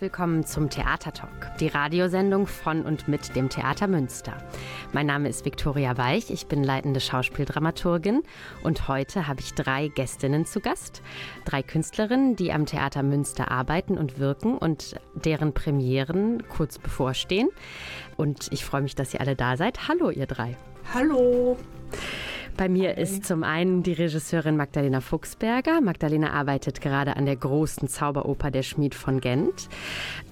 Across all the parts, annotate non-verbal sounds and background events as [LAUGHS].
Willkommen zum Theater Talk, die Radiosendung von und mit dem Theater Münster. Mein Name ist Viktoria Weich, ich bin leitende Schauspieldramaturgin und heute habe ich drei Gästinnen zu Gast. Drei Künstlerinnen, die am Theater Münster arbeiten und wirken und deren Premieren kurz bevorstehen. Und ich freue mich, dass ihr alle da seid. Hallo, ihr drei. Hallo. Bei mir ist zum einen die Regisseurin Magdalena Fuchsberger. Magdalena arbeitet gerade an der großen Zauberoper Der Schmied von Gent.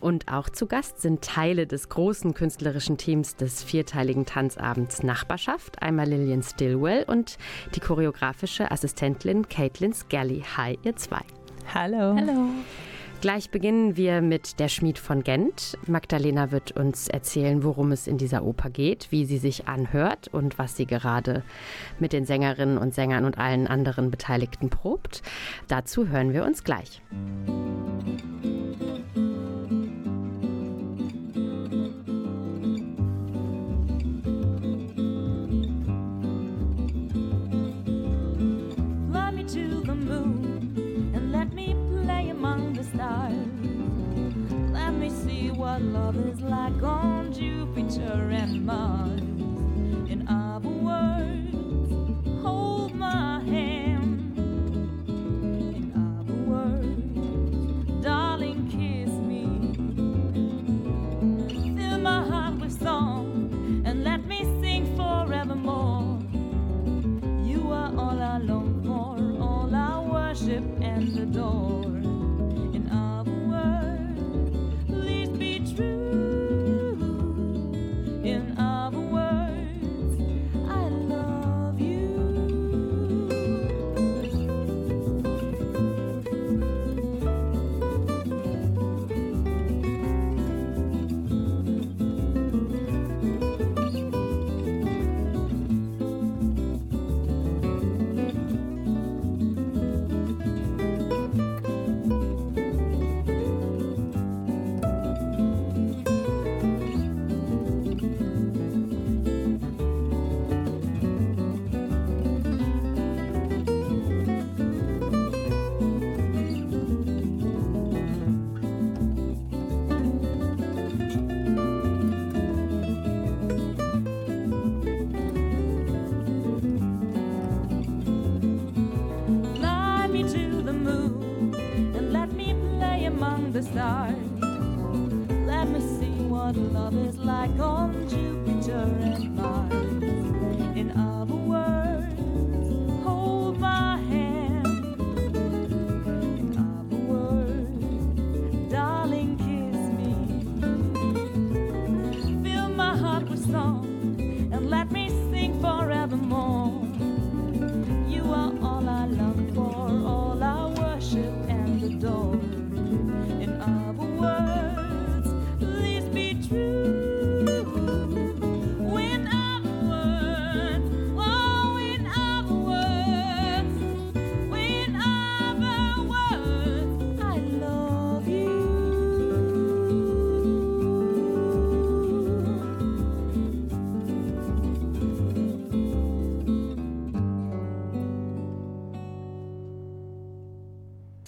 Und auch zu Gast sind Teile des großen künstlerischen Teams des vierteiligen Tanzabends Nachbarschaft. Einmal Lillian Stillwell und die choreografische Assistentin Caitlin Skelly. Hi, ihr zwei. Hallo. Hallo. Gleich beginnen wir mit Der Schmied von Gent. Magdalena wird uns erzählen, worum es in dieser Oper geht, wie sie sich anhört und was sie gerade mit den Sängerinnen und Sängern und allen anderen Beteiligten probt. Dazu hören wir uns gleich. Fly me stars. Let me see what love is like on Jupiter and Mars.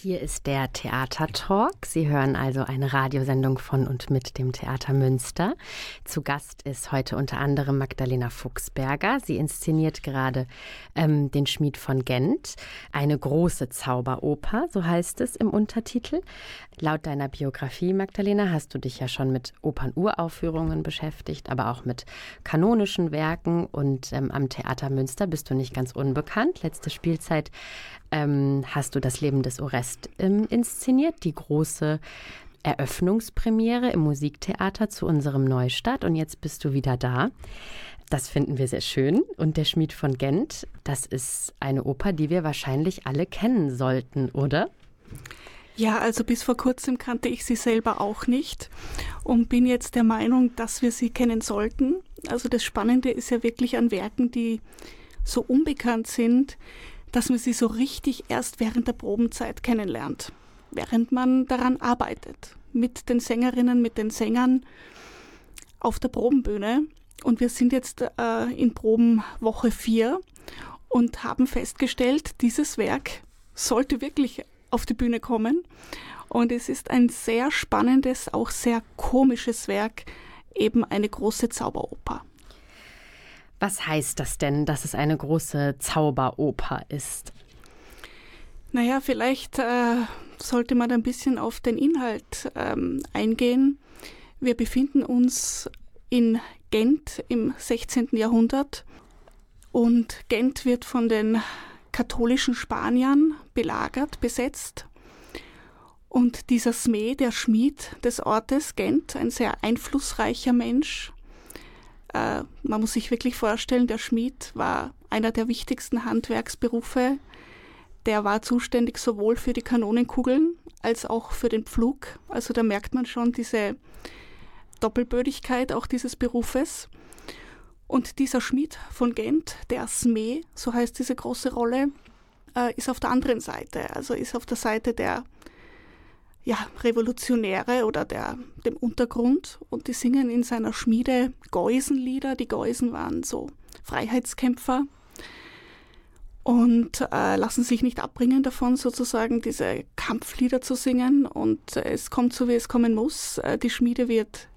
Hier ist der Theater Talk. Sie hören also eine Radiosendung von und mit dem Theater Münster. Zu Gast ist heute unter anderem Magdalena Fuchsberger. Sie inszeniert gerade ähm, den Schmied von Gent, eine große Zauberoper, so heißt es im Untertitel. Laut deiner Biografie, Magdalena, hast du dich ja schon mit Opernuraufführungen beschäftigt, aber auch mit kanonischen Werken. Und ähm, am Theater Münster bist du nicht ganz unbekannt. Letzte Spielzeit ähm, hast du das Leben des Orest ähm, inszeniert, die große Eröffnungspremiere im Musiktheater zu unserem Neustart. Und jetzt bist du wieder da. Das finden wir sehr schön. Und der Schmied von Gent, das ist eine Oper, die wir wahrscheinlich alle kennen sollten, oder? Ja, also bis vor kurzem kannte ich sie selber auch nicht und bin jetzt der Meinung, dass wir sie kennen sollten. Also das Spannende ist ja wirklich an Werken, die so unbekannt sind, dass man sie so richtig erst während der Probenzeit kennenlernt, während man daran arbeitet, mit den Sängerinnen, mit den Sängern auf der Probenbühne. Und wir sind jetzt äh, in Probenwoche 4 und haben festgestellt, dieses Werk sollte wirklich auf die Bühne kommen. Und es ist ein sehr spannendes, auch sehr komisches Werk, eben eine große Zauberoper. Was heißt das denn, dass es eine große Zauberoper ist? Naja, vielleicht äh, sollte man ein bisschen auf den Inhalt ähm, eingehen. Wir befinden uns in Gent im 16. Jahrhundert und Gent wird von den katholischen Spaniern belagert, besetzt. Und dieser Smee, der Schmied des Ortes Gent, ein sehr einflussreicher Mensch, äh, man muss sich wirklich vorstellen, der Schmied war einer der wichtigsten Handwerksberufe. Der war zuständig sowohl für die Kanonenkugeln als auch für den Pflug. Also da merkt man schon diese Doppelbödigkeit auch dieses Berufes. Und dieser Schmied von Gent, der Smee, so heißt diese große Rolle, äh, ist auf der anderen Seite, also ist auf der Seite der ja, Revolutionäre oder der, dem Untergrund und die singen in seiner Schmiede Geusenlieder. Die Geusen waren so Freiheitskämpfer und äh, lassen sich nicht abbringen davon, sozusagen diese Kampflieder zu singen. Und äh, es kommt so, wie es kommen muss. Äh, die Schmiede wird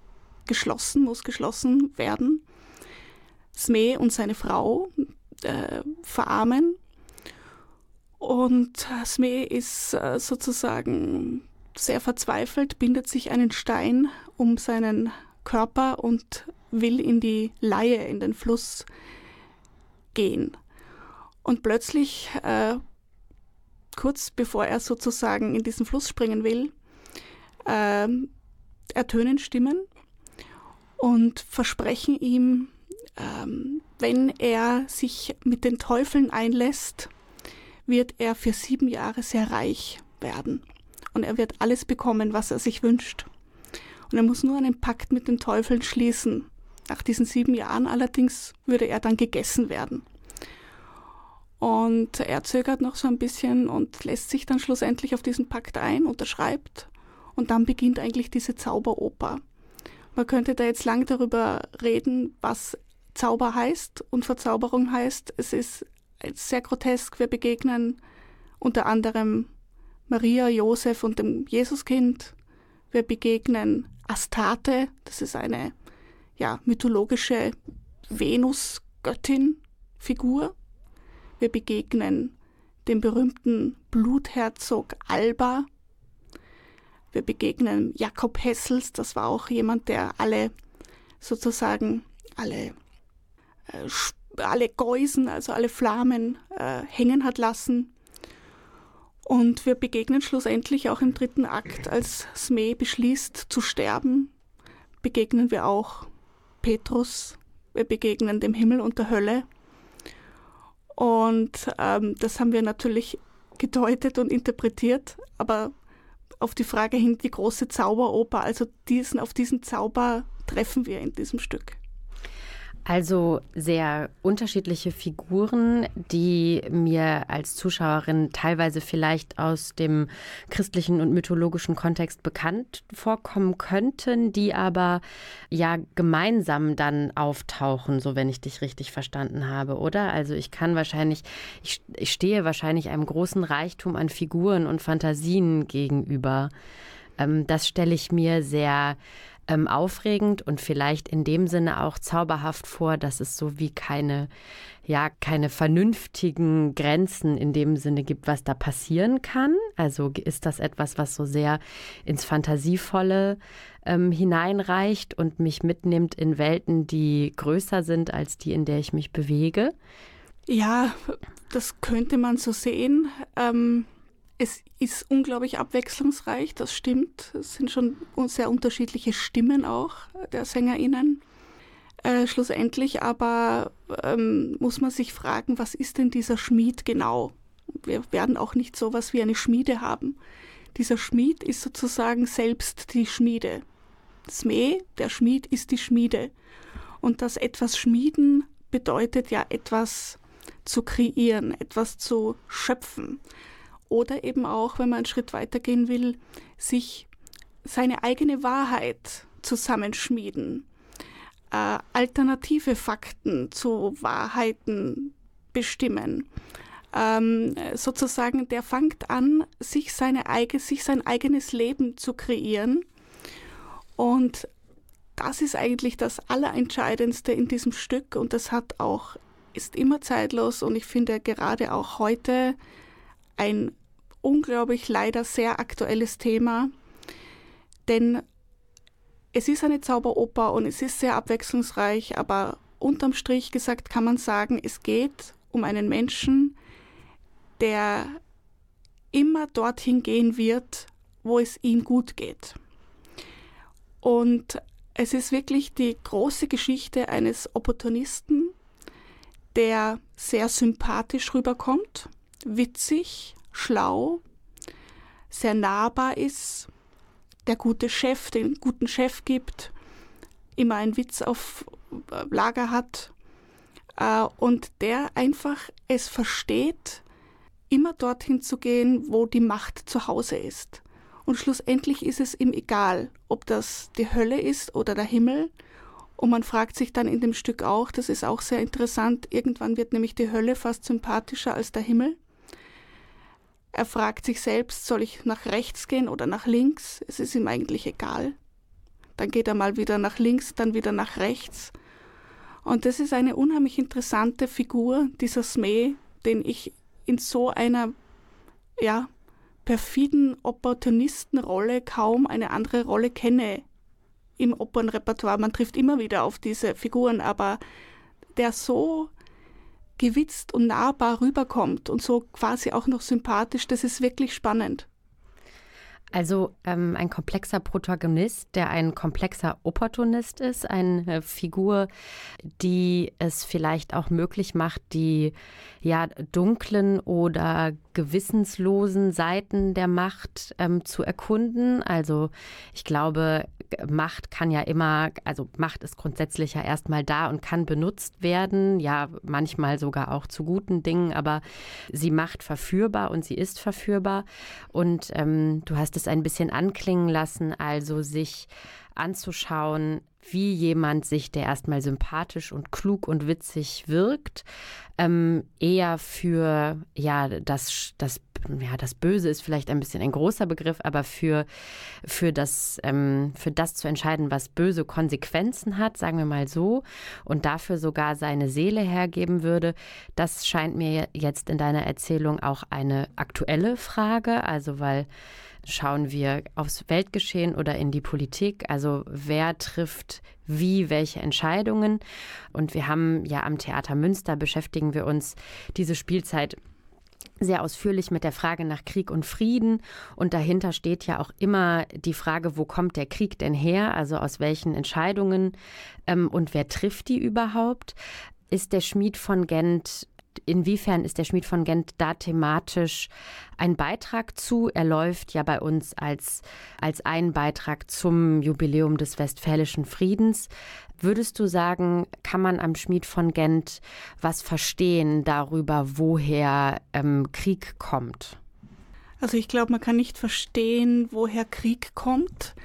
geschlossen, muss geschlossen werden. Smee und seine Frau äh, verarmen. Und Smee ist äh, sozusagen sehr verzweifelt, bindet sich einen Stein um seinen Körper und will in die Laie, in den Fluss gehen. Und plötzlich, äh, kurz bevor er sozusagen in diesen Fluss springen will, äh, ertönen Stimmen und versprechen ihm, äh, wenn er sich mit den Teufeln einlässt, wird er für sieben Jahre sehr reich werden und er wird alles bekommen, was er sich wünscht. Und er muss nur einen Pakt mit den Teufeln schließen. Nach diesen sieben Jahren allerdings würde er dann gegessen werden. Und er zögert noch so ein bisschen und lässt sich dann schlussendlich auf diesen Pakt ein, unterschreibt. Und dann beginnt eigentlich diese Zauberoper. Man könnte da jetzt lang darüber reden, was Zauber heißt und Verzauberung heißt. Es ist sehr grotesk. Wir begegnen unter anderem Maria, Josef und dem Jesuskind. Wir begegnen Astarte, das ist eine ja, mythologische Venus-Göttin-Figur. Wir begegnen dem berühmten Blutherzog Alba. Wir begegnen Jakob Hessels, das war auch jemand, der alle sozusagen alle, äh, alle Geusen, also alle Flammen äh, hängen hat lassen. Und wir begegnen schlussendlich auch im dritten Akt, als Smee beschließt zu sterben, begegnen wir auch Petrus, wir begegnen dem Himmel und der Hölle. Und ähm, das haben wir natürlich gedeutet und interpretiert, aber auf die Frage hin die große Zauberoper, also diesen, auf diesen Zauber treffen wir in diesem Stück. Also sehr unterschiedliche Figuren, die mir als Zuschauerin teilweise vielleicht aus dem christlichen und mythologischen Kontext bekannt vorkommen könnten, die aber ja gemeinsam dann auftauchen, so wenn ich dich richtig verstanden habe, oder? Also ich kann wahrscheinlich, ich, ich stehe wahrscheinlich einem großen Reichtum an Figuren und Fantasien gegenüber. Ähm, das stelle ich mir sehr ähm, aufregend und vielleicht in dem Sinne auch zauberhaft vor, dass es so wie keine, ja, keine vernünftigen Grenzen in dem Sinne gibt, was da passieren kann. Also ist das etwas, was so sehr ins Fantasievolle ähm, hineinreicht und mich mitnimmt in Welten, die größer sind als die, in der ich mich bewege. Ja, das könnte man so sehen. Ähm, es ist unglaublich abwechslungsreich, das stimmt. Es sind schon sehr unterschiedliche Stimmen auch der SängerInnen. Äh, schlussendlich aber ähm, muss man sich fragen, was ist denn dieser Schmied genau? Wir werden auch nicht so was wie eine Schmiede haben. Dieser Schmied ist sozusagen selbst die Schmiede. Sme, der Schmied, ist die Schmiede. Und das etwas schmieden bedeutet ja etwas zu kreieren, etwas zu schöpfen. Oder eben auch, wenn man einen Schritt weitergehen will, sich seine eigene Wahrheit zusammenschmieden, äh, alternative Fakten zu Wahrheiten bestimmen. Ähm, sozusagen, der fängt an, sich, seine sich sein eigenes Leben zu kreieren. Und das ist eigentlich das Allerentscheidendste in diesem Stück und das hat auch, ist immer zeitlos und ich finde gerade auch heute ein unglaublich leider sehr aktuelles Thema, denn es ist eine Zauberoper und es ist sehr abwechslungsreich, aber unterm Strich gesagt kann man sagen, es geht um einen Menschen, der immer dorthin gehen wird, wo es ihm gut geht. Und es ist wirklich die große Geschichte eines Opportunisten, der sehr sympathisch rüberkommt, witzig, schlau, sehr nahbar ist, der gute Chef, den guten Chef gibt, immer einen Witz auf Lager hat äh, und der einfach es versteht, immer dorthin zu gehen, wo die Macht zu Hause ist. Und schlussendlich ist es ihm egal, ob das die Hölle ist oder der Himmel. Und man fragt sich dann in dem Stück auch, das ist auch sehr interessant, irgendwann wird nämlich die Hölle fast sympathischer als der Himmel. Er fragt sich selbst, soll ich nach rechts gehen oder nach links? Es ist ihm eigentlich egal. Dann geht er mal wieder nach links, dann wieder nach rechts. Und das ist eine unheimlich interessante Figur, dieser Smee, den ich in so einer, ja, perfiden Opportunistenrolle kaum eine andere Rolle kenne im Opernrepertoire. Man trifft immer wieder auf diese Figuren, aber der so gewitzt und nahbar rüberkommt und so quasi auch noch sympathisch, das ist wirklich spannend. Also ähm, ein komplexer Protagonist, der ein komplexer Opportunist ist, eine Figur, die es vielleicht auch möglich macht, die ja dunklen oder gewissenslosen Seiten der Macht ähm, zu erkunden. Also ich glaube, Macht kann ja immer, also Macht ist grundsätzlich ja erstmal da und kann benutzt werden, ja manchmal sogar auch zu guten Dingen, aber sie macht verführbar und sie ist verführbar. Und ähm, du hast es ein bisschen anklingen lassen, also sich anzuschauen, wie jemand sich, der erstmal sympathisch und klug und witzig wirkt, ähm, eher für ja das, das ja, das Böse ist vielleicht ein bisschen ein großer Begriff, aber für, für, das, ähm, für das zu entscheiden, was böse Konsequenzen hat, sagen wir mal so, und dafür sogar seine Seele hergeben würde, das scheint mir jetzt in deiner Erzählung auch eine aktuelle Frage, also weil schauen wir aufs Weltgeschehen oder in die Politik, also wer trifft wie, welche Entscheidungen. Und wir haben ja am Theater Münster beschäftigen wir uns diese Spielzeit sehr ausführlich mit der Frage nach Krieg und Frieden. Und dahinter steht ja auch immer die Frage, wo kommt der Krieg denn her? Also aus welchen Entscheidungen ähm, und wer trifft die überhaupt? Ist der Schmied von Gent inwiefern ist der Schmied von Gent da thematisch ein Beitrag zu? Er läuft ja bei uns als, als ein Beitrag zum Jubiläum des Westfälischen Friedens. Würdest du sagen, kann man am Schmied von Gent was verstehen darüber, woher ähm, Krieg kommt? Also ich glaube, man kann nicht verstehen, woher Krieg kommt,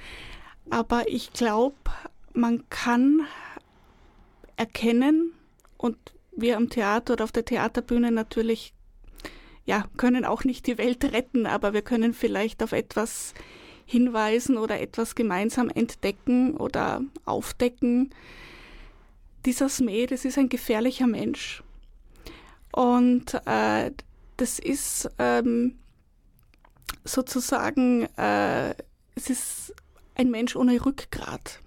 aber ich glaube, man kann erkennen und wir am Theater oder auf der Theaterbühne natürlich ja, können auch nicht die Welt retten, aber wir können vielleicht auf etwas hinweisen oder etwas gemeinsam entdecken oder aufdecken. Dieser Smee, das ist ein gefährlicher Mensch. Und äh, das ist ähm, sozusagen, äh, es ist ein Mensch ohne Rückgrat.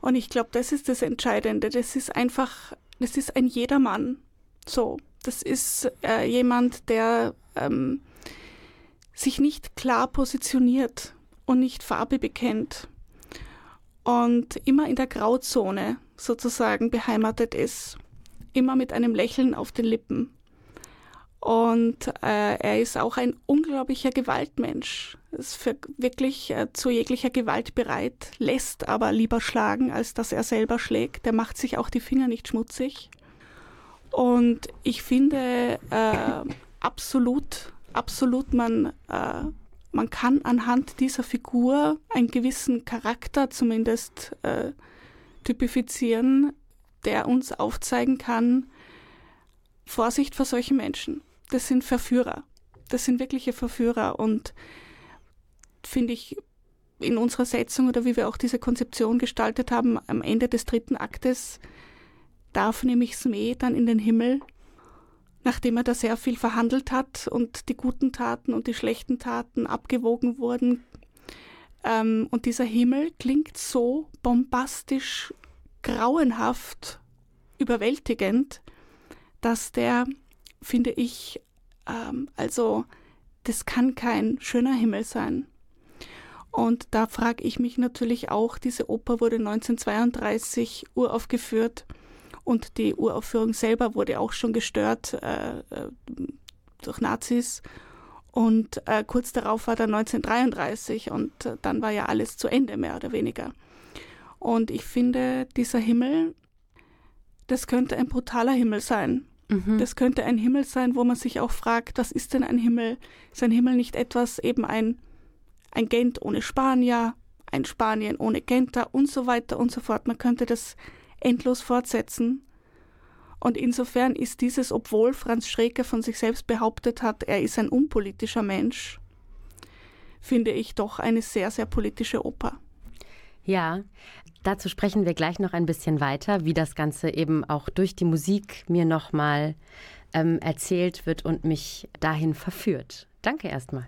Und ich glaube, das ist das Entscheidende. Das ist einfach das ist ein Jedermann. So, das ist äh, jemand, der ähm, sich nicht klar positioniert und nicht Farbe bekennt und immer in der Grauzone sozusagen beheimatet ist, immer mit einem Lächeln auf den Lippen. Und äh, er ist auch ein unglaublicher Gewaltmensch. Ist für wirklich äh, zu jeglicher Gewalt bereit, lässt aber lieber schlagen, als dass er selber schlägt. Der macht sich auch die Finger nicht schmutzig. Und ich finde äh, absolut, absolut, man, äh, man kann anhand dieser Figur einen gewissen Charakter zumindest äh, typifizieren, der uns aufzeigen kann, Vorsicht vor solchen Menschen. Das sind Verführer. Das sind wirkliche Verführer und finde ich in unserer Setzung oder wie wir auch diese Konzeption gestaltet haben, am Ende des dritten Aktes darf nämlich Smee dann in den Himmel, nachdem er da sehr viel verhandelt hat und die guten Taten und die schlechten Taten abgewogen wurden. Ähm, und dieser Himmel klingt so bombastisch, grauenhaft, überwältigend, dass der, finde ich, ähm, also das kann kein schöner Himmel sein. Und da frage ich mich natürlich auch, diese Oper wurde 1932 uraufgeführt und die Uraufführung selber wurde auch schon gestört äh, äh, durch Nazis. Und äh, kurz darauf war dann 1933 und äh, dann war ja alles zu Ende, mehr oder weniger. Und ich finde, dieser Himmel, das könnte ein brutaler Himmel sein. Mhm. Das könnte ein Himmel sein, wo man sich auch fragt, was ist denn ein Himmel? Ist ein Himmel nicht etwas, eben ein ein Gent ohne Spanier, ein Spanien ohne Genter und so weiter und so fort. Man könnte das endlos fortsetzen. Und insofern ist dieses, obwohl Franz Schreker von sich selbst behauptet hat, er ist ein unpolitischer Mensch, finde ich doch eine sehr, sehr politische Oper. Ja, dazu sprechen wir gleich noch ein bisschen weiter, wie das Ganze eben auch durch die Musik mir nochmal ähm, erzählt wird und mich dahin verführt. Danke erstmal.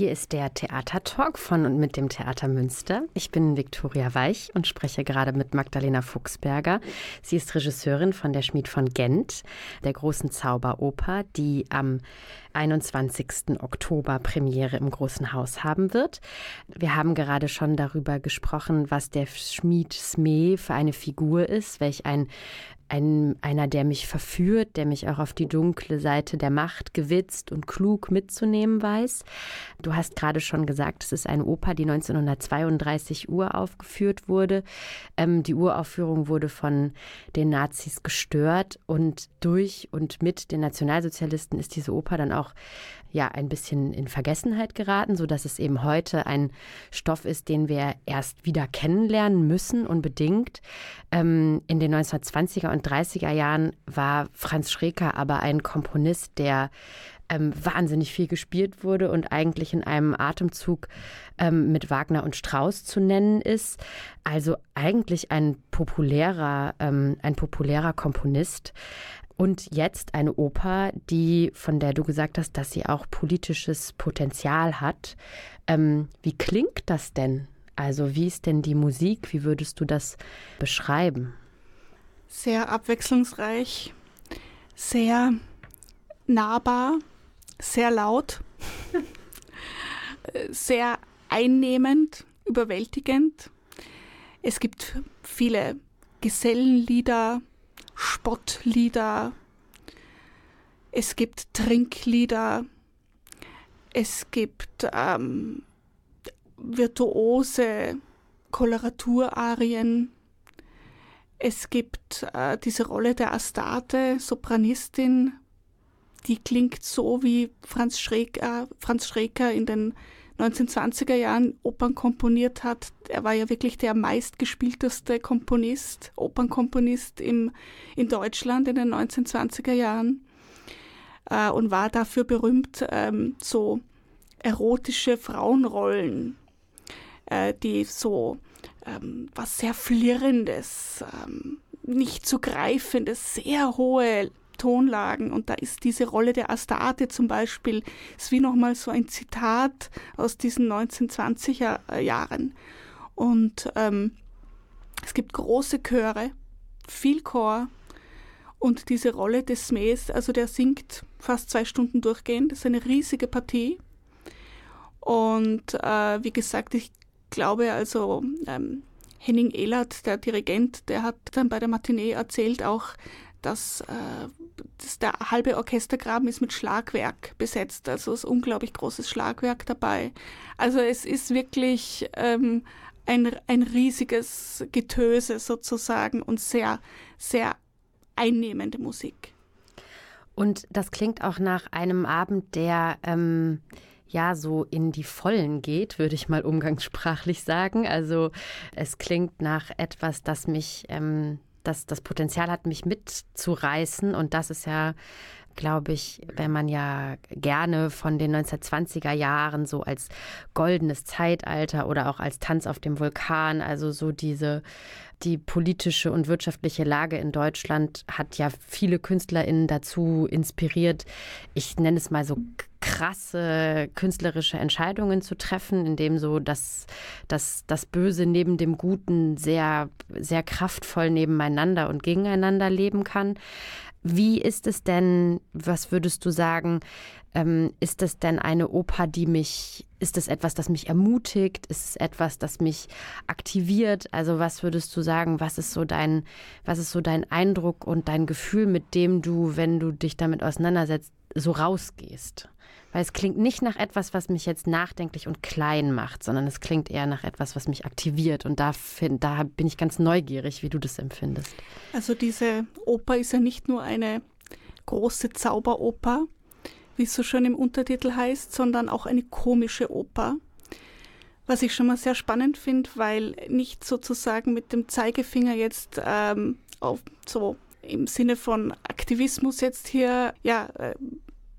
Hier ist der Theatertalk von und mit dem Theater Münster. Ich bin Viktoria Weich und spreche gerade mit Magdalena Fuchsberger. Sie ist Regisseurin von der Schmied von Gent, der großen Zauberoper, die am 21. Oktober Premiere im Großen Haus haben wird. Wir haben gerade schon darüber gesprochen, was der Schmied Smee für eine Figur ist, welch ein ein, einer, der mich verführt, der mich auch auf die dunkle Seite der Macht gewitzt und klug mitzunehmen weiß. Du hast gerade schon gesagt, es ist eine Oper, die 1932 Uhr aufgeführt wurde. Ähm, die Uraufführung wurde von den Nazis gestört und durch und mit den Nationalsozialisten ist diese Oper dann auch ja ein bisschen in Vergessenheit geraten, so dass es eben heute ein Stoff ist, den wir erst wieder kennenlernen müssen unbedingt. Ähm, in den 1920er und 30er Jahren war Franz Schreker aber ein Komponist, der ähm, wahnsinnig viel gespielt wurde und eigentlich in einem Atemzug ähm, mit Wagner und Strauss zu nennen ist. Also eigentlich ein populärer, ähm, ein populärer Komponist. Und jetzt eine Oper, die, von der du gesagt hast, dass sie auch politisches Potenzial hat. Ähm, wie klingt das denn? Also wie ist denn die Musik? Wie würdest du das beschreiben? Sehr abwechslungsreich, sehr nahbar, sehr laut, [LAUGHS] sehr einnehmend, überwältigend. Es gibt viele Gesellenlieder, Spottlieder, es gibt Trinklieder, es gibt ähm, virtuose Koloraturarien, es gibt äh, diese Rolle der Astarte, Sopranistin, die klingt so wie Franz Schreker, Franz Schreker in den 1920er Jahren Opern komponiert hat. Er war ja wirklich der meistgespielteste Komponist, Opernkomponist im, in Deutschland in den 1920er Jahren äh, und war dafür berühmt, ähm, so erotische Frauenrollen, äh, die so ähm, was sehr Flirrendes, ähm, nicht zu greifendes, sehr hohe Tonlagen. Und da ist diese Rolle der Astarte zum Beispiel, ist wie nochmal so ein Zitat aus diesen 1920er äh, Jahren. Und ähm, es gibt große Chöre, viel Chor. Und diese Rolle des Smees, also der singt fast zwei Stunden durchgehend, das ist eine riesige Partie. Und äh, wie gesagt, ich glaube also, ähm, Henning Ehlert, der Dirigent, der hat dann bei der Matinee erzählt auch, dass, äh, dass der halbe Orchestergraben ist mit Schlagwerk besetzt. Also ist unglaublich großes Schlagwerk dabei. Also es ist wirklich ähm, ein, ein riesiges Getöse sozusagen und sehr, sehr einnehmende Musik. Und das klingt auch nach einem Abend, der ähm, ja so in die Vollen geht, würde ich mal umgangssprachlich sagen. Also es klingt nach etwas, das mich ähm, das, das Potenzial hat, mich mitzureißen. Und das ist ja, glaube ich, wenn man ja gerne von den 1920er Jahren so als goldenes Zeitalter oder auch als Tanz auf dem Vulkan, also so diese die politische und wirtschaftliche Lage in Deutschland hat ja viele KünstlerInnen dazu inspiriert. Ich nenne es mal so krasse künstlerische Entscheidungen zu treffen, indem so das, das, das Böse neben dem Guten sehr, sehr kraftvoll nebeneinander und gegeneinander leben kann. Wie ist es denn, was würdest du sagen, ähm, ist das denn eine Oper, die mich, ist es etwas, das mich ermutigt? Ist es etwas, das mich aktiviert? Also was würdest du sagen, was ist so dein, was ist so dein Eindruck und dein Gefühl, mit dem du, wenn du dich damit auseinandersetzt, so rausgehst? Weil es klingt nicht nach etwas, was mich jetzt nachdenklich und klein macht, sondern es klingt eher nach etwas, was mich aktiviert. Und da, find, da bin ich ganz neugierig, wie du das empfindest. Also diese Oper ist ja nicht nur eine große Zauberoper, wie es so schön im Untertitel heißt, sondern auch eine komische Oper. Was ich schon mal sehr spannend finde, weil nicht sozusagen mit dem Zeigefinger jetzt ähm, auf so im Sinne von Aktivismus jetzt hier ja äh,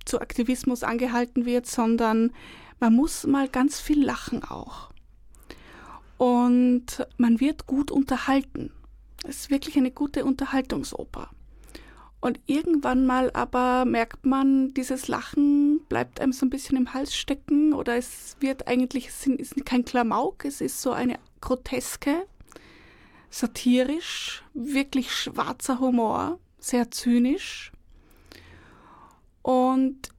zu Aktivismus angehalten wird, sondern man muss mal ganz viel lachen auch. Und man wird gut unterhalten. Es ist wirklich eine gute Unterhaltungsoper. Und irgendwann mal aber merkt man, dieses Lachen bleibt einem so ein bisschen im Hals stecken oder es wird eigentlich, es ist kein Klamauk, es ist so eine groteske, satirisch, wirklich schwarzer Humor, sehr zynisch. Und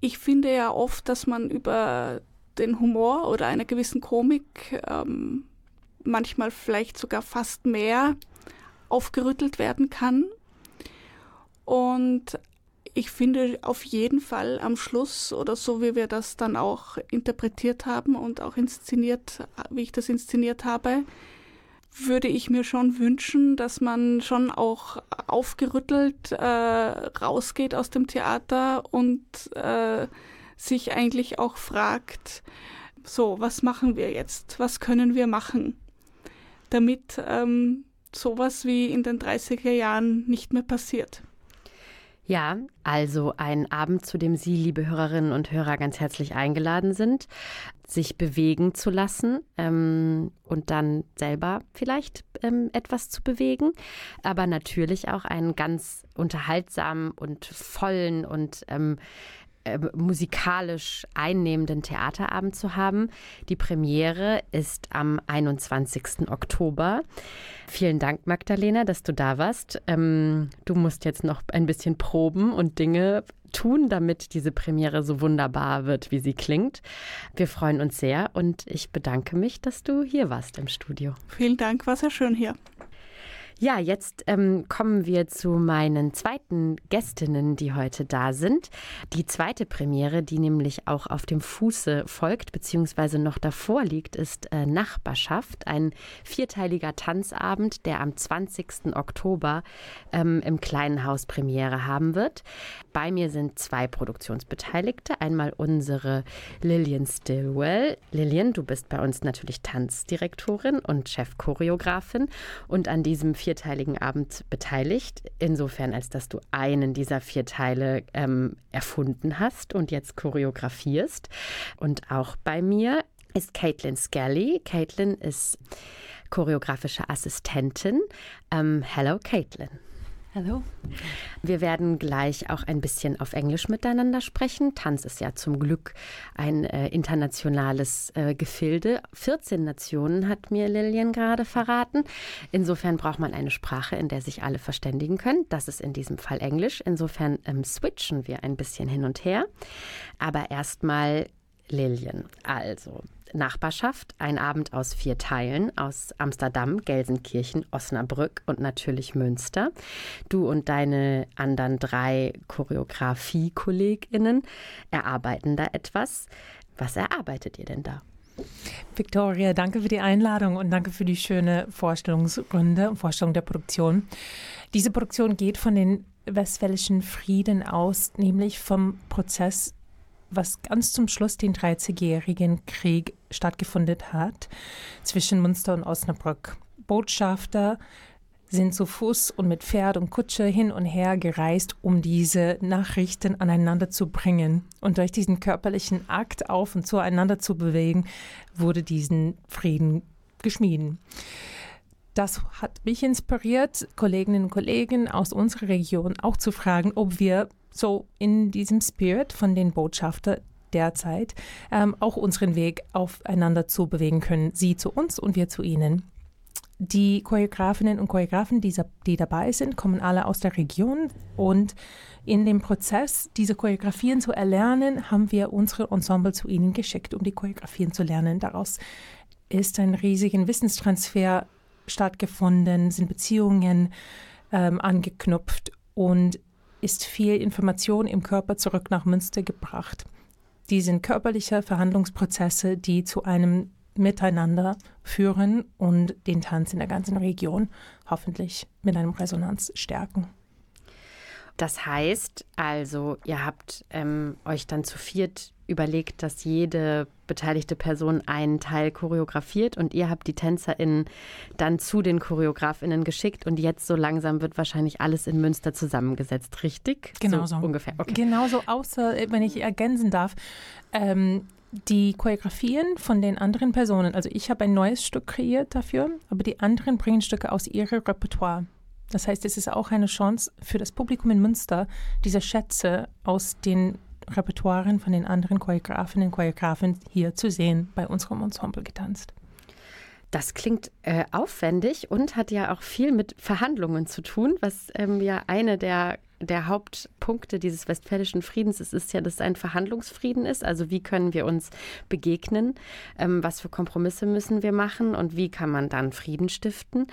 ich finde ja oft, dass man über den Humor oder einer gewissen Komik ähm, manchmal vielleicht sogar fast mehr aufgerüttelt werden kann. Und ich finde auf jeden Fall am Schluss oder so wie wir das dann auch interpretiert haben und auch inszeniert, wie ich das inszeniert habe, würde ich mir schon wünschen, dass man schon auch aufgerüttelt äh, rausgeht aus dem Theater und äh, sich eigentlich auch fragt, so, was machen wir jetzt? Was können wir machen, damit ähm, sowas wie in den 30er Jahren nicht mehr passiert? Ja, also ein Abend, zu dem Sie, liebe Hörerinnen und Hörer, ganz herzlich eingeladen sind, sich bewegen zu lassen ähm, und dann selber vielleicht ähm, etwas zu bewegen, aber natürlich auch einen ganz unterhaltsamen und vollen und ähm, äh, musikalisch einnehmenden Theaterabend zu haben. Die Premiere ist am 21. Oktober. Vielen Dank, Magdalena, dass du da warst. Ähm, du musst jetzt noch ein bisschen proben und Dinge tun, damit diese Premiere so wunderbar wird, wie sie klingt. Wir freuen uns sehr und ich bedanke mich, dass du hier warst im Studio. Vielen Dank, war sehr schön hier. Ja, jetzt ähm, kommen wir zu meinen zweiten Gästinnen, die heute da sind. Die zweite Premiere, die nämlich auch auf dem Fuße folgt, beziehungsweise noch davor liegt, ist äh, Nachbarschaft, ein vierteiliger Tanzabend, der am 20. Oktober ähm, im Kleinen Haus Premiere haben wird. Bei mir sind zwei Produktionsbeteiligte. Einmal unsere Lillian Stillwell. Lillian, du bist bei uns natürlich Tanzdirektorin und Chefchoreografin und an diesem vier vierteiligen Abend beteiligt, insofern als dass du einen dieser vier Teile ähm, erfunden hast und jetzt choreografierst. Und auch bei mir ist Caitlin Skelly. Caitlin ist choreografische Assistentin. Ähm, hello, Caitlin. Hallo. Wir werden gleich auch ein bisschen auf Englisch miteinander sprechen. Tanz ist ja zum Glück ein äh, internationales äh, Gefilde. 14 Nationen hat mir Lilian gerade verraten. Insofern braucht man eine Sprache, in der sich alle verständigen können. Das ist in diesem Fall Englisch. Insofern ähm, switchen wir ein bisschen hin und her. Aber erstmal Lilian. Also, Nachbarschaft, ein Abend aus vier Teilen aus Amsterdam, Gelsenkirchen, Osnabrück und natürlich Münster. Du und deine anderen drei Choreografie-KollegInnen erarbeiten da etwas. Was erarbeitet ihr denn da? Victoria, danke für die Einladung und danke für die schöne Vorstellungsrunde und Vorstellung der Produktion. Diese Produktion geht von den Westfälischen Frieden aus, nämlich vom Prozess was ganz zum Schluss den 30-jährigen Krieg stattgefunden hat zwischen Münster und Osnabrück. Botschafter sind zu Fuß und mit Pferd und Kutsche hin und her gereist, um diese Nachrichten aneinander zu bringen. Und durch diesen körperlichen Akt auf und zueinander zu bewegen, wurde diesen Frieden geschmieden. Das hat mich inspiriert, Kolleginnen und Kollegen aus unserer Region auch zu fragen, ob wir so in diesem Spirit von den Botschafter derzeit ähm, auch unseren Weg aufeinander zu bewegen können. Sie zu uns und wir zu ihnen. Die Choreografinnen und Choreografen, die, die dabei sind, kommen alle aus der Region und in dem Prozess, diese Choreografien zu erlernen, haben wir unsere Ensemble zu ihnen geschickt, um die Choreografien zu lernen. Daraus ist ein riesiger Wissenstransfer stattgefunden, sind Beziehungen ähm, angeknüpft und ist viel Information im Körper zurück nach Münster gebracht. Die sind körperliche Verhandlungsprozesse, die zu einem Miteinander führen und den Tanz in der ganzen Region hoffentlich mit einem Resonanz stärken. Das heißt also, ihr habt ähm, euch dann zu viert überlegt, dass jede beteiligte Person einen Teil choreografiert und ihr habt die TänzerInnen dann zu den ChoreografInnen geschickt und jetzt so langsam wird wahrscheinlich alles in Münster zusammengesetzt, richtig? Genau so. Ungefähr. Okay. Genau so, außer, wenn ich ergänzen darf, ähm, die Choreografien von den anderen Personen, also ich habe ein neues Stück kreiert dafür, aber die anderen bringen Stücke aus ihrem Repertoire. Das heißt, es ist auch eine Chance für das Publikum in Münster, diese Schätze aus den Repertoiren von den anderen Choreografinnen und Choreografen hier zu sehen bei unserem Ensemble getanzt. Das klingt äh, aufwendig und hat ja auch viel mit Verhandlungen zu tun, was ähm, ja eine der, der Hauptpunkte dieses Westfälischen Friedens ist, ist ja, dass es ein Verhandlungsfrieden ist. Also wie können wir uns begegnen, ähm, was für Kompromisse müssen wir machen und wie kann man dann Frieden stiften.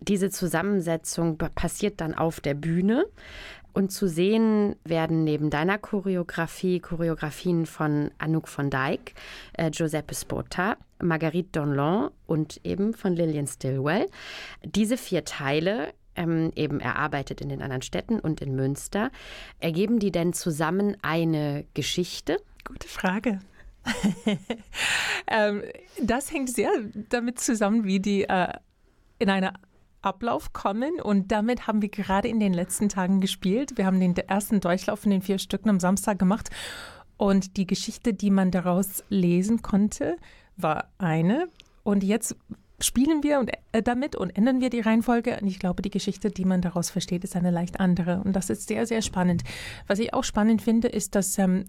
Diese Zusammensetzung passiert dann auf der Bühne. Und zu sehen werden neben deiner Choreografie Choreografien von Anouk von Dijk, äh, Giuseppe Spota, Marguerite Donlon und eben von Lillian Stillwell. Diese vier Teile ähm, eben erarbeitet in den anderen Städten und in Münster. Ergeben die denn zusammen eine Geschichte? Gute Frage. [LAUGHS] ähm, das hängt sehr damit zusammen, wie die äh, in einer Ablauf kommen und damit haben wir gerade in den letzten Tagen gespielt. Wir haben den ersten Durchlauf von den vier Stücken am Samstag gemacht und die Geschichte, die man daraus lesen konnte, war eine und jetzt spielen wir und, äh, damit und ändern wir die Reihenfolge. Und ich glaube, die Geschichte, die man daraus versteht, ist eine leicht andere. Und das ist sehr, sehr spannend. Was ich auch spannend finde, ist, dass ähm,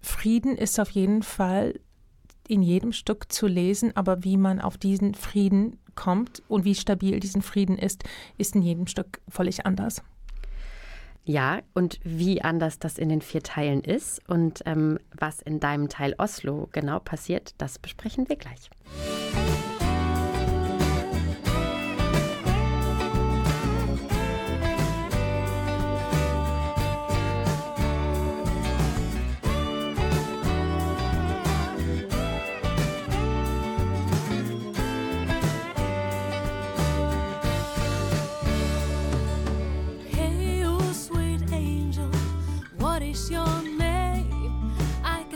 Frieden ist auf jeden Fall in jedem Stück zu lesen, aber wie man auf diesen Frieden kommt und wie stabil diesen Frieden ist, ist in jedem Stück völlig anders. Ja, und wie anders das in den vier Teilen ist und ähm, was in deinem Teil Oslo genau passiert, das besprechen wir gleich.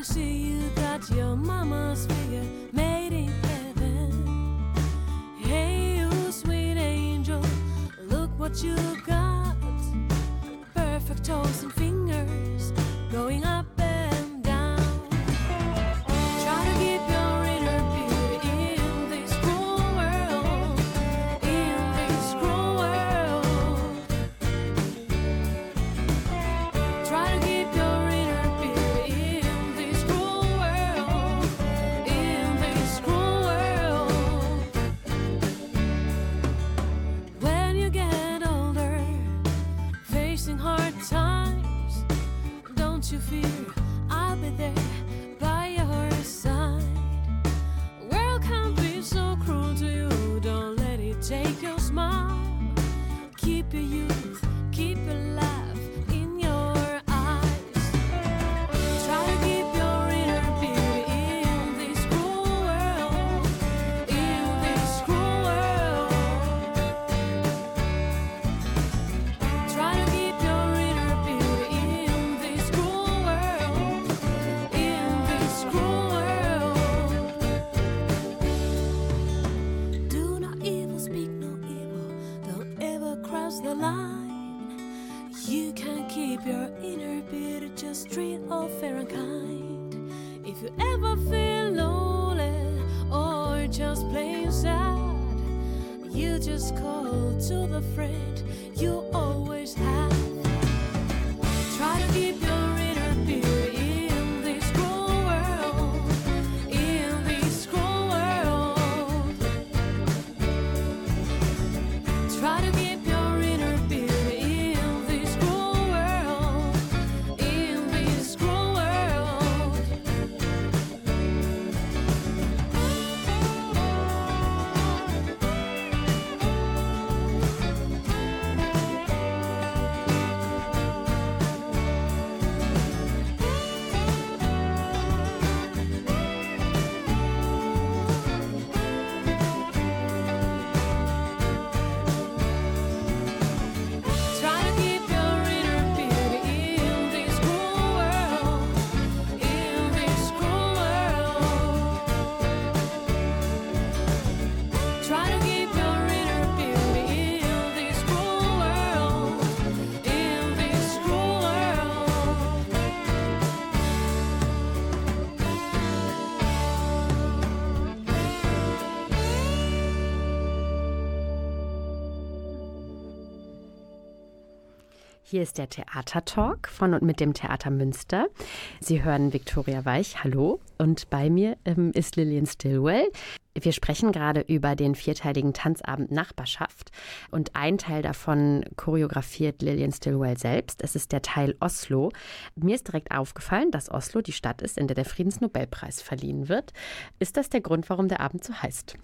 can see you got your mama's figure made in heaven. Hey, you sweet angel, look what you got. Perfect toes and Hier ist der Theatertalk von und mit dem Theater Münster. Sie hören Viktoria Weich, hallo. Und bei mir ähm, ist Lillian Stillwell. Wir sprechen gerade über den vierteiligen Tanzabend Nachbarschaft und ein Teil davon choreografiert Lillian Stillwell selbst. Es ist der Teil Oslo. Mir ist direkt aufgefallen, dass Oslo die Stadt ist, in der der Friedensnobelpreis verliehen wird. Ist das der Grund, warum der Abend so heißt?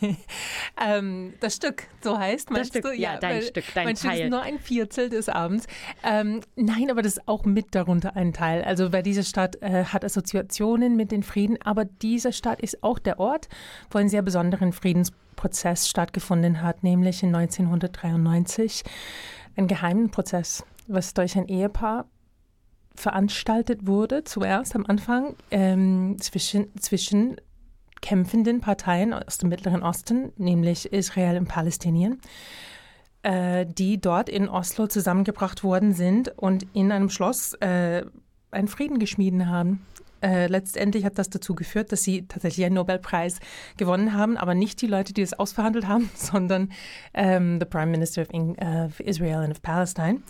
[LAUGHS] ähm, das Stück so heißt, meinst das Stück, du? Ja, ja dein Stück, dein mein Teil. Stück ist nur ein Viertel des Abends. Ähm, nein, aber das ist auch mit darunter ein Teil. Also weil diese Stadt äh, hat Assoziationen mit den Frieden, aber diese Stadt ist auch der Ort, wo ein sehr besonderen Friedensprozess stattgefunden hat, nämlich in 1993 ein geheimen Prozess, was durch ein Ehepaar veranstaltet wurde, zuerst am Anfang ähm, zwischen, zwischen kämpfenden Parteien aus dem Mittleren Osten, nämlich Israel und Palästinien, äh, die dort in Oslo zusammengebracht worden sind und in einem Schloss äh, einen Frieden geschmieden haben. Äh, letztendlich hat das dazu geführt, dass sie tatsächlich einen Nobelpreis gewonnen haben, aber nicht die Leute, die es ausverhandelt haben, [LAUGHS] sondern ähm, the Prime Minister of, In of Israel and of Palestine.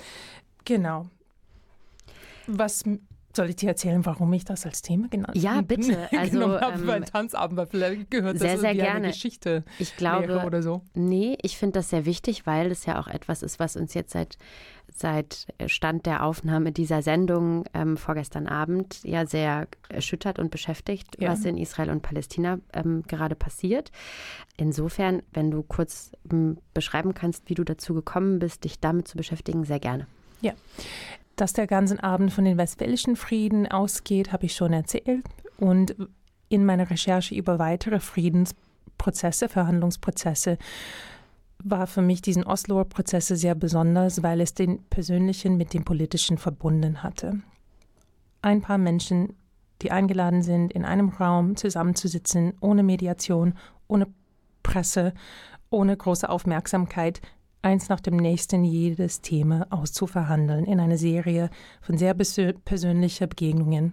Genau. Was soll ich dir erzählen, warum ich das als Thema genannt Ja, [LAUGHS] bitte. [LAUGHS] Also, also, habe ähm, Tanzabend, weil vielleicht gehört sehr, das sehr gerne. eine Geschichte ich glaube, oder so. Nee, ich finde das sehr wichtig, weil es ja auch etwas ist, was uns jetzt seit, seit Stand der Aufnahme dieser Sendung ähm, vorgestern Abend ja sehr erschüttert und beschäftigt, ja. was in Israel und Palästina ähm, gerade passiert. Insofern, wenn du kurz ähm, beschreiben kannst, wie du dazu gekommen bist, dich damit zu beschäftigen, sehr gerne. Ja, dass der ganze Abend von den westfälischen Frieden ausgeht, habe ich schon erzählt. Und in meiner Recherche über weitere Friedensprozesse, Verhandlungsprozesse, war für mich diesen Osloer Prozesse sehr besonders, weil es den persönlichen mit dem politischen verbunden hatte. Ein paar Menschen, die eingeladen sind, in einem Raum zusammenzusitzen, ohne Mediation, ohne Presse, ohne große Aufmerksamkeit, eins nach dem nächsten jedes Thema auszuverhandeln in einer Serie von sehr persönlicher Begegnungen.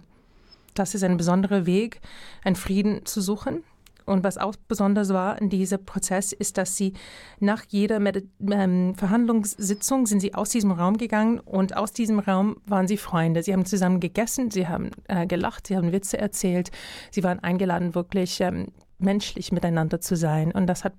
Das ist ein besonderer Weg, einen Frieden zu suchen. Und was auch besonders war in diesem Prozess, ist, dass sie nach jeder Medi ähm, Verhandlungssitzung sind sie aus diesem Raum gegangen und aus diesem Raum waren sie Freunde. Sie haben zusammen gegessen, sie haben äh, gelacht, sie haben Witze erzählt, sie waren eingeladen, wirklich ähm, menschlich miteinander zu sein. Und das hat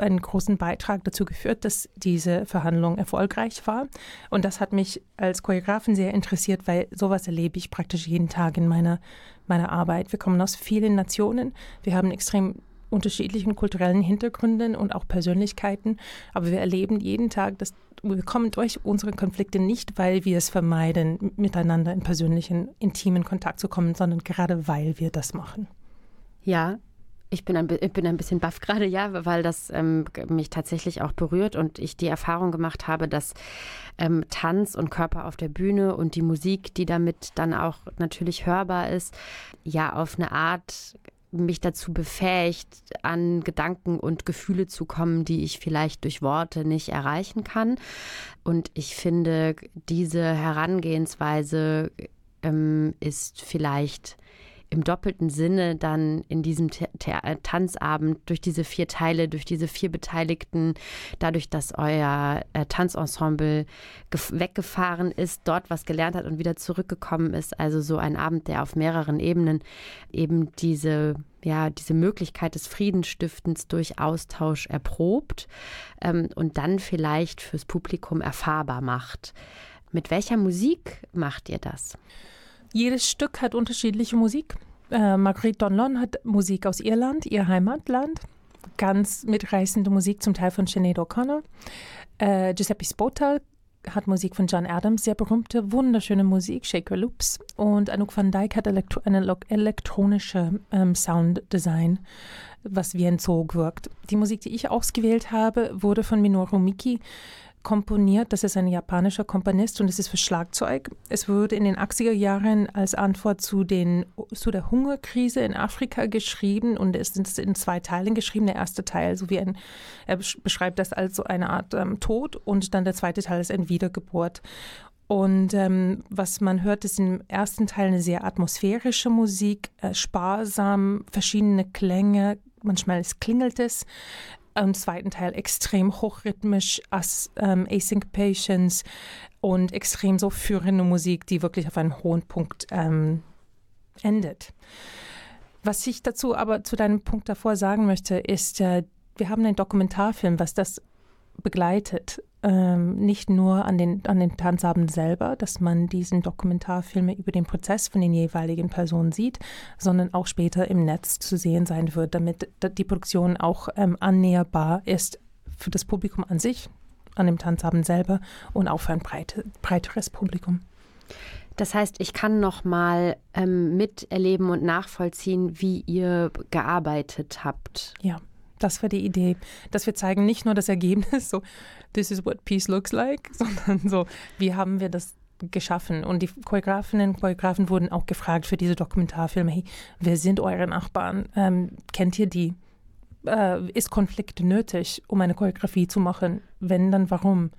einen großen Beitrag dazu geführt, dass diese Verhandlung erfolgreich war. Und das hat mich als Choreografin sehr interessiert, weil sowas erlebe ich praktisch jeden Tag in meiner, meiner Arbeit. Wir kommen aus vielen Nationen. Wir haben extrem unterschiedlichen kulturellen Hintergründen und auch Persönlichkeiten. Aber wir erleben jeden Tag, dass wir kommen durch unsere Konflikte nicht, weil wir es vermeiden, miteinander in persönlichen, intimen Kontakt zu kommen, sondern gerade weil wir das machen. Ja, ich bin ein, ich bin ein bisschen baff [LAUGHS] gerade, ja, weil das ähm, mich tatsächlich auch berührt und ich die Erfahrung gemacht habe, dass ähm, Tanz und Körper auf der Bühne und die Musik, die damit dann auch natürlich hörbar ist, ja auf eine Art mich dazu befähigt, an Gedanken und Gefühle zu kommen, die ich vielleicht durch Worte nicht erreichen kann. Und ich finde, diese Herangehensweise ähm, ist vielleicht im doppelten Sinne dann in diesem äh, Tanzabend durch diese vier Teile, durch diese vier Beteiligten, dadurch, dass euer äh, Tanzensemble weggefahren ist, dort was gelernt hat und wieder zurückgekommen ist. Also so ein Abend, der auf mehreren Ebenen eben diese ja, diese Möglichkeit des Friedensstiftens durch Austausch erprobt ähm, und dann vielleicht fürs Publikum erfahrbar macht. Mit welcher Musik macht ihr das? Jedes Stück hat unterschiedliche Musik. Äh, Marguerite Donlon hat Musik aus Irland, ihr Heimatland. Ganz mitreißende Musik, zum Teil von Sinead O'Connor. Äh, Giuseppe Spota hat Musik von John Adams, sehr berühmte, wunderschöne Musik, Shaker Loops. Und Anouk van Dyke hat elektro eine elektronische ähm, Sounddesign, was wie ein Zog wirkt. Die Musik, die ich ausgewählt habe, wurde von Minoru Miki komponiert. Das ist ein japanischer Komponist und es ist für Schlagzeug. Es wurde in den 80er Jahren als Antwort zu, den, zu der Hungerkrise in Afrika geschrieben und es ist in zwei Teilen geschrieben. Der erste Teil, so wie ein, er beschreibt das als so eine Art ähm, Tod und dann der zweite Teil ist ein Wiedergeburt. Und ähm, was man hört, ist im ersten Teil eine sehr atmosphärische Musik, äh, sparsam, verschiedene Klänge, manchmal klingelt es. Im zweiten Teil extrem hochrhythmisch, as, ähm, Async-Patience und extrem so führende Musik, die wirklich auf einem hohen Punkt ähm, endet. Was ich dazu aber zu deinem Punkt davor sagen möchte, ist, äh, wir haben einen Dokumentarfilm, was das begleitet. Ähm, nicht nur an den, an den Tanzabenden selber, dass man diesen Dokumentarfilme über den Prozess von den jeweiligen Personen sieht, sondern auch später im Netz zu sehen sein wird, damit die Produktion auch ähm, annäherbar ist für das Publikum an sich, an dem Tanzabend selber und auch für ein breite, breiteres Publikum. Das heißt, ich kann noch mal ähm, miterleben und nachvollziehen, wie ihr gearbeitet habt. Ja. Das war die Idee, dass wir zeigen nicht nur das Ergebnis, [LAUGHS] so this is what peace looks like, [LAUGHS] sondern so, wie haben wir das geschaffen. Und die Choreografinnen und Choreografen wurden auch gefragt für diese Dokumentarfilme, hey, wer sind eure Nachbarn? Ähm, kennt ihr die? Äh, ist Konflikt nötig, um eine Choreografie zu machen? Wenn, dann warum?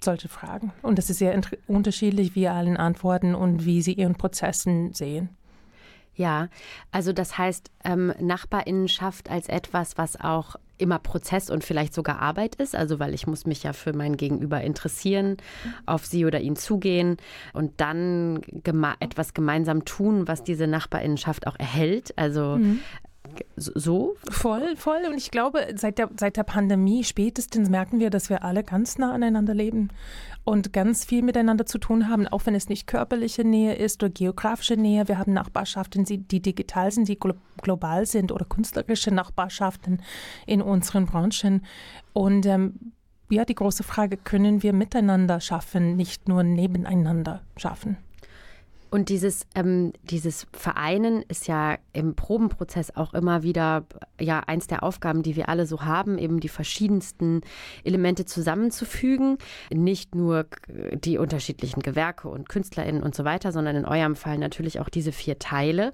Solche Fragen. Und das ist sehr unterschiedlich, wie allen antworten und wie sie ihren Prozessen sehen. Ja, also das heißt, ähm, Nachbarinnenschaft als etwas, was auch immer Prozess und vielleicht sogar Arbeit ist, also weil ich muss mich ja für mein Gegenüber interessieren, auf sie oder ihn zugehen und dann geme etwas gemeinsam tun, was diese Nachbarinnenschaft auch erhält. Also mhm so? Voll, voll. Und ich glaube, seit der, seit der Pandemie spätestens merken wir, dass wir alle ganz nah aneinander leben und ganz viel miteinander zu tun haben, auch wenn es nicht körperliche Nähe ist oder geografische Nähe. Wir haben Nachbarschaften, die digital sind, die global sind oder künstlerische Nachbarschaften in unseren Branchen. Und ähm, ja, die große Frage, können wir miteinander schaffen, nicht nur nebeneinander schaffen? Und dieses, ähm, dieses Vereinen ist ja im Probenprozess auch immer wieder ja eins der Aufgaben, die wir alle so haben, eben die verschiedensten Elemente zusammenzufügen. Nicht nur die unterschiedlichen Gewerke und KünstlerInnen und so weiter, sondern in eurem Fall natürlich auch diese vier Teile.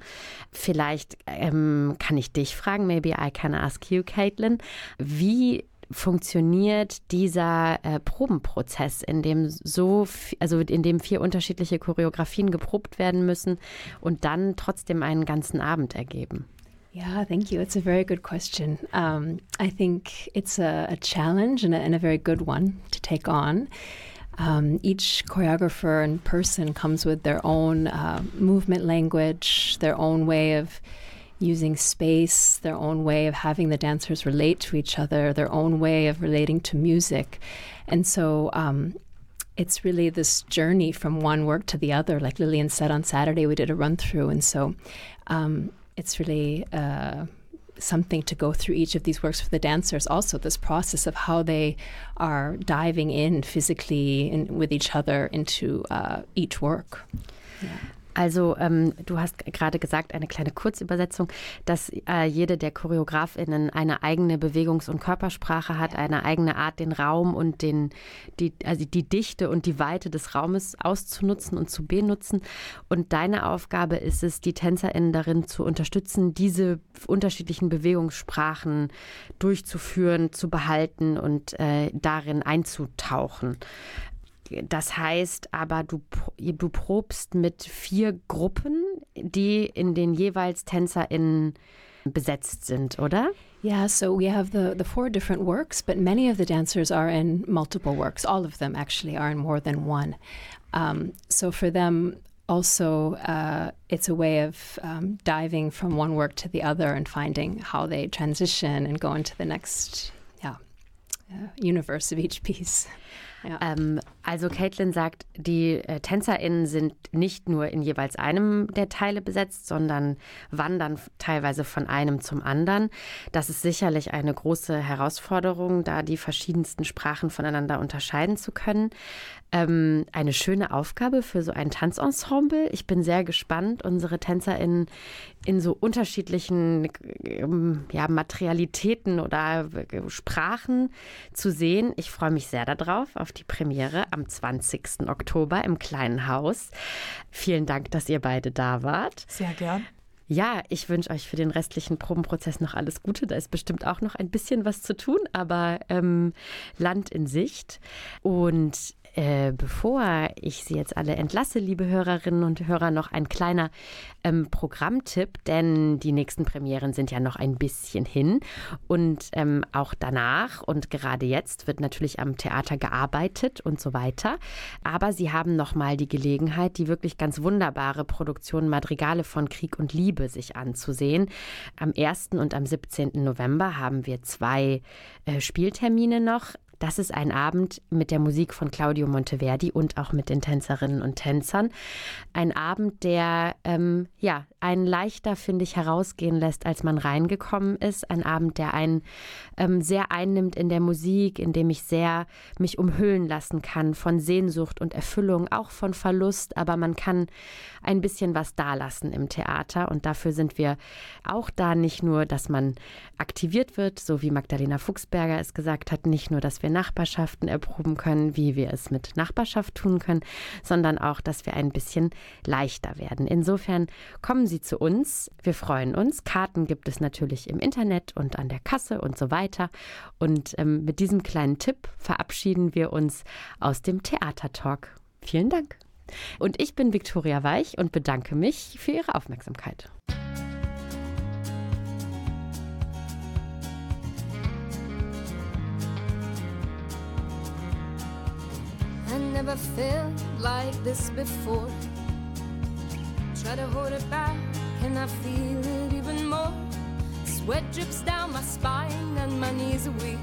Vielleicht ähm, kann ich dich fragen, maybe I can ask you, Caitlin, wie funktioniert dieser äh, Probenprozess, in dem so, also in dem vier unterschiedliche Choreografien geprobt werden müssen und dann trotzdem einen ganzen Abend ergeben? Yeah, thank you. It's a very good question. Um, I think it's a, a challenge and a, and a, very good one to take on. Um, each choreographer and person comes with their own uh, movement language, their own way of using space, their own way of having the dancers relate to each other, their own way of relating to music. And so um, it's really this journey from one work to the other. Like Lillian said on Saturday, we did a run through. And so um, it's really. Uh, something to go through each of these works for the dancers also this process of how they are diving in physically in, with each other into uh, each work yeah. Also ähm, du hast gerade gesagt, eine kleine Kurzübersetzung, dass äh, jede der Choreografinnen eine eigene Bewegungs- und Körpersprache hat, eine eigene Art, den Raum und den, die, also die Dichte und die Weite des Raumes auszunutzen und zu benutzen. Und deine Aufgabe ist es, die TänzerInnen darin zu unterstützen, diese unterschiedlichen Bewegungssprachen durchzuführen, zu behalten und äh, darin einzutauchen. Das heißt aber, du, du probst mit vier Gruppen, die in den jeweils TänzerInnen besetzt sind, oder? Yeah, so we have the, the four different works, but many of the dancers are in multiple works. All of them actually are in more than one. Um, so for them, also, uh, it's a way of um, diving from one work to the other and finding how they transition and go into the next yeah, uh, universe of each piece. Ja. Ähm, also Caitlin sagt, die äh, TänzerInnen sind nicht nur in jeweils einem der Teile besetzt, sondern wandern teilweise von einem zum anderen. Das ist sicherlich eine große Herausforderung, da die verschiedensten Sprachen voneinander unterscheiden zu können. Ähm, eine schöne Aufgabe für so ein Tanzensemble. Ich bin sehr gespannt, unsere TänzerInnen in so unterschiedlichen ähm, ja, Materialitäten oder äh, Sprachen zu sehen. Ich freue mich sehr darauf, auf die Premiere am 20. Oktober im Kleinen Haus. Vielen Dank, dass ihr beide da wart. Sehr gern. Ja, ich wünsche euch für den restlichen Probenprozess noch alles Gute. Da ist bestimmt auch noch ein bisschen was zu tun, aber ähm, Land in Sicht. Und äh, bevor ich Sie jetzt alle entlasse, liebe Hörerinnen und Hörer, noch ein kleiner ähm, Programmtipp, denn die nächsten Premieren sind ja noch ein bisschen hin. Und ähm, auch danach und gerade jetzt wird natürlich am Theater gearbeitet und so weiter. Aber Sie haben nochmal die Gelegenheit, die wirklich ganz wunderbare Produktion Madrigale von Krieg und Liebe sich anzusehen. Am 1. und am 17. November haben wir zwei äh, Spieltermine noch. Das ist ein Abend mit der Musik von Claudio Monteverdi und auch mit den Tänzerinnen und Tänzern. Ein Abend, der ähm, ja einen leichter, finde ich, herausgehen lässt, als man reingekommen ist. Ein Abend, der einen ähm, sehr einnimmt in der Musik, in dem ich sehr mich umhüllen lassen kann von Sehnsucht und Erfüllung, auch von Verlust. Aber man kann ein bisschen was dalassen im Theater und dafür sind wir auch da. Nicht nur, dass man aktiviert wird, so wie Magdalena Fuchsberger es gesagt hat, nicht nur, dass wir Nachbarschaften erproben können, wie wir es mit Nachbarschaft tun können, sondern auch, dass wir ein bisschen leichter werden. Insofern kommen Sie zu uns. Wir freuen uns. Karten gibt es natürlich im Internet und an der Kasse und so weiter. Und ähm, mit diesem kleinen Tipp verabschieden wir uns aus dem Theatertalk. Vielen Dank. Und ich bin Viktoria Weich und bedanke mich für Ihre Aufmerksamkeit. I never felt like this before. Try to hold it back, and I feel it even more. Sweat drips down my spine, and my knees are weak.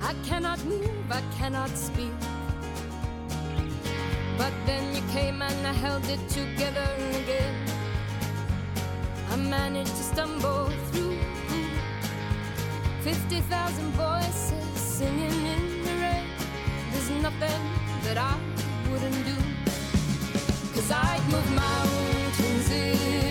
I cannot move, I cannot speak. But then you came and I held it together again. I managed to stumble through 50,000 voices singing in. There's nothing that I wouldn't do. Cause I'd move mountains if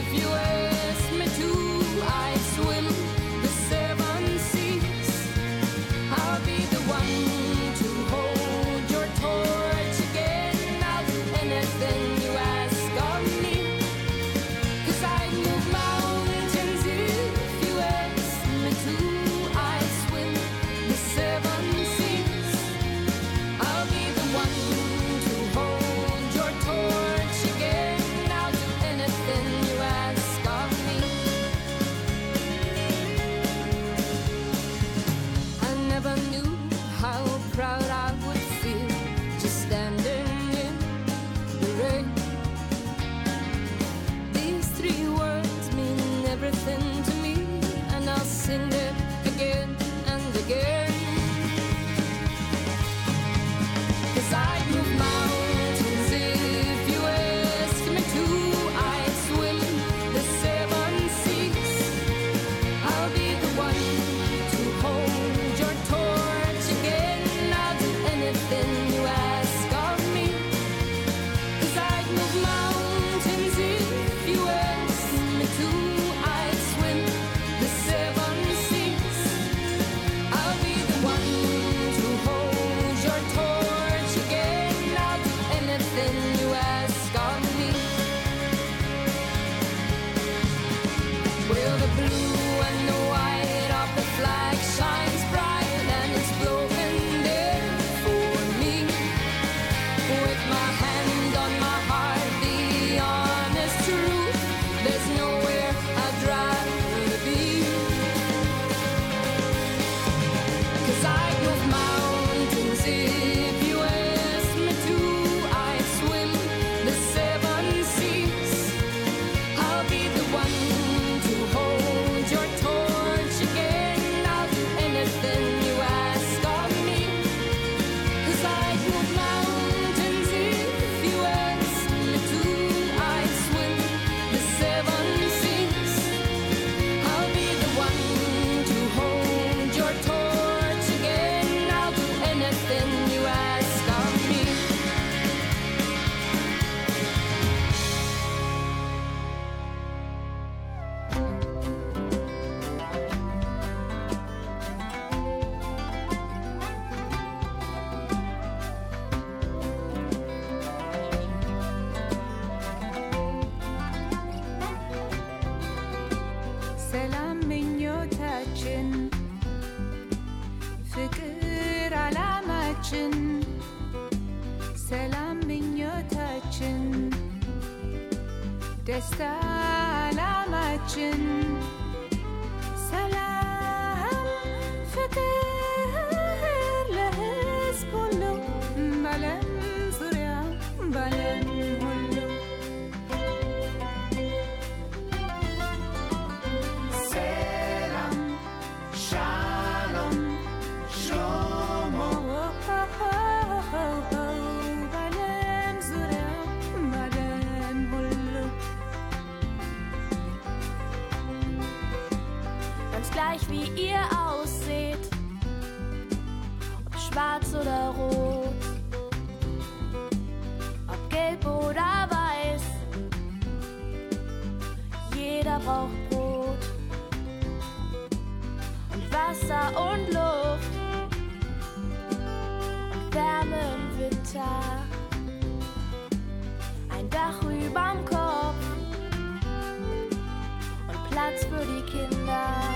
부리킨다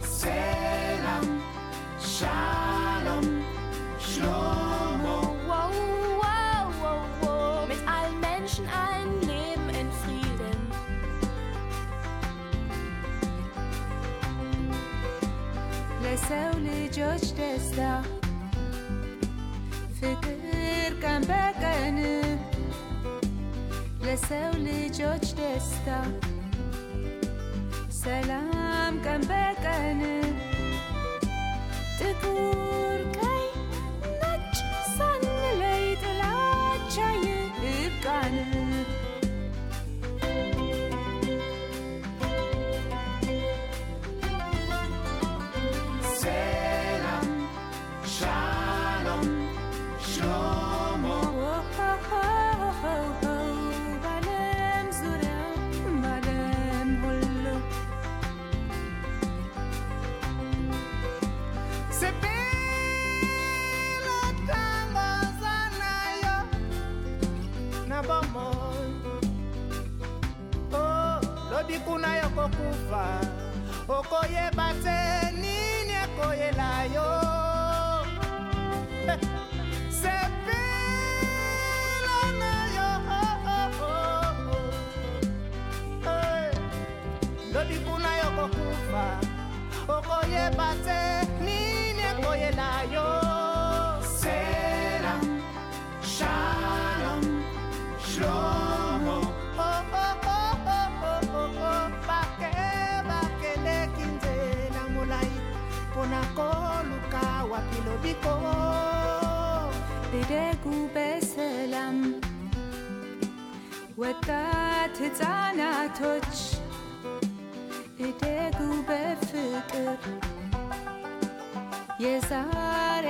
세람 shalom, 샬롬 wow, wow, wow, wow. Mit allen Menschen ein Leben in Frieden لسه ولجوج تسلا فكر كان بكنب لسه ولجوج تسلا ሰላም ቀን በቀን ጥቁር siku nayokokufa okoyeba te nini ekoyela yo? Sepela na yo lobikuna yokokufa okoyeba te ይደጉ በሰላም ወጣት ሕፃናቶች ይደጉ በፍቅር የዛሬ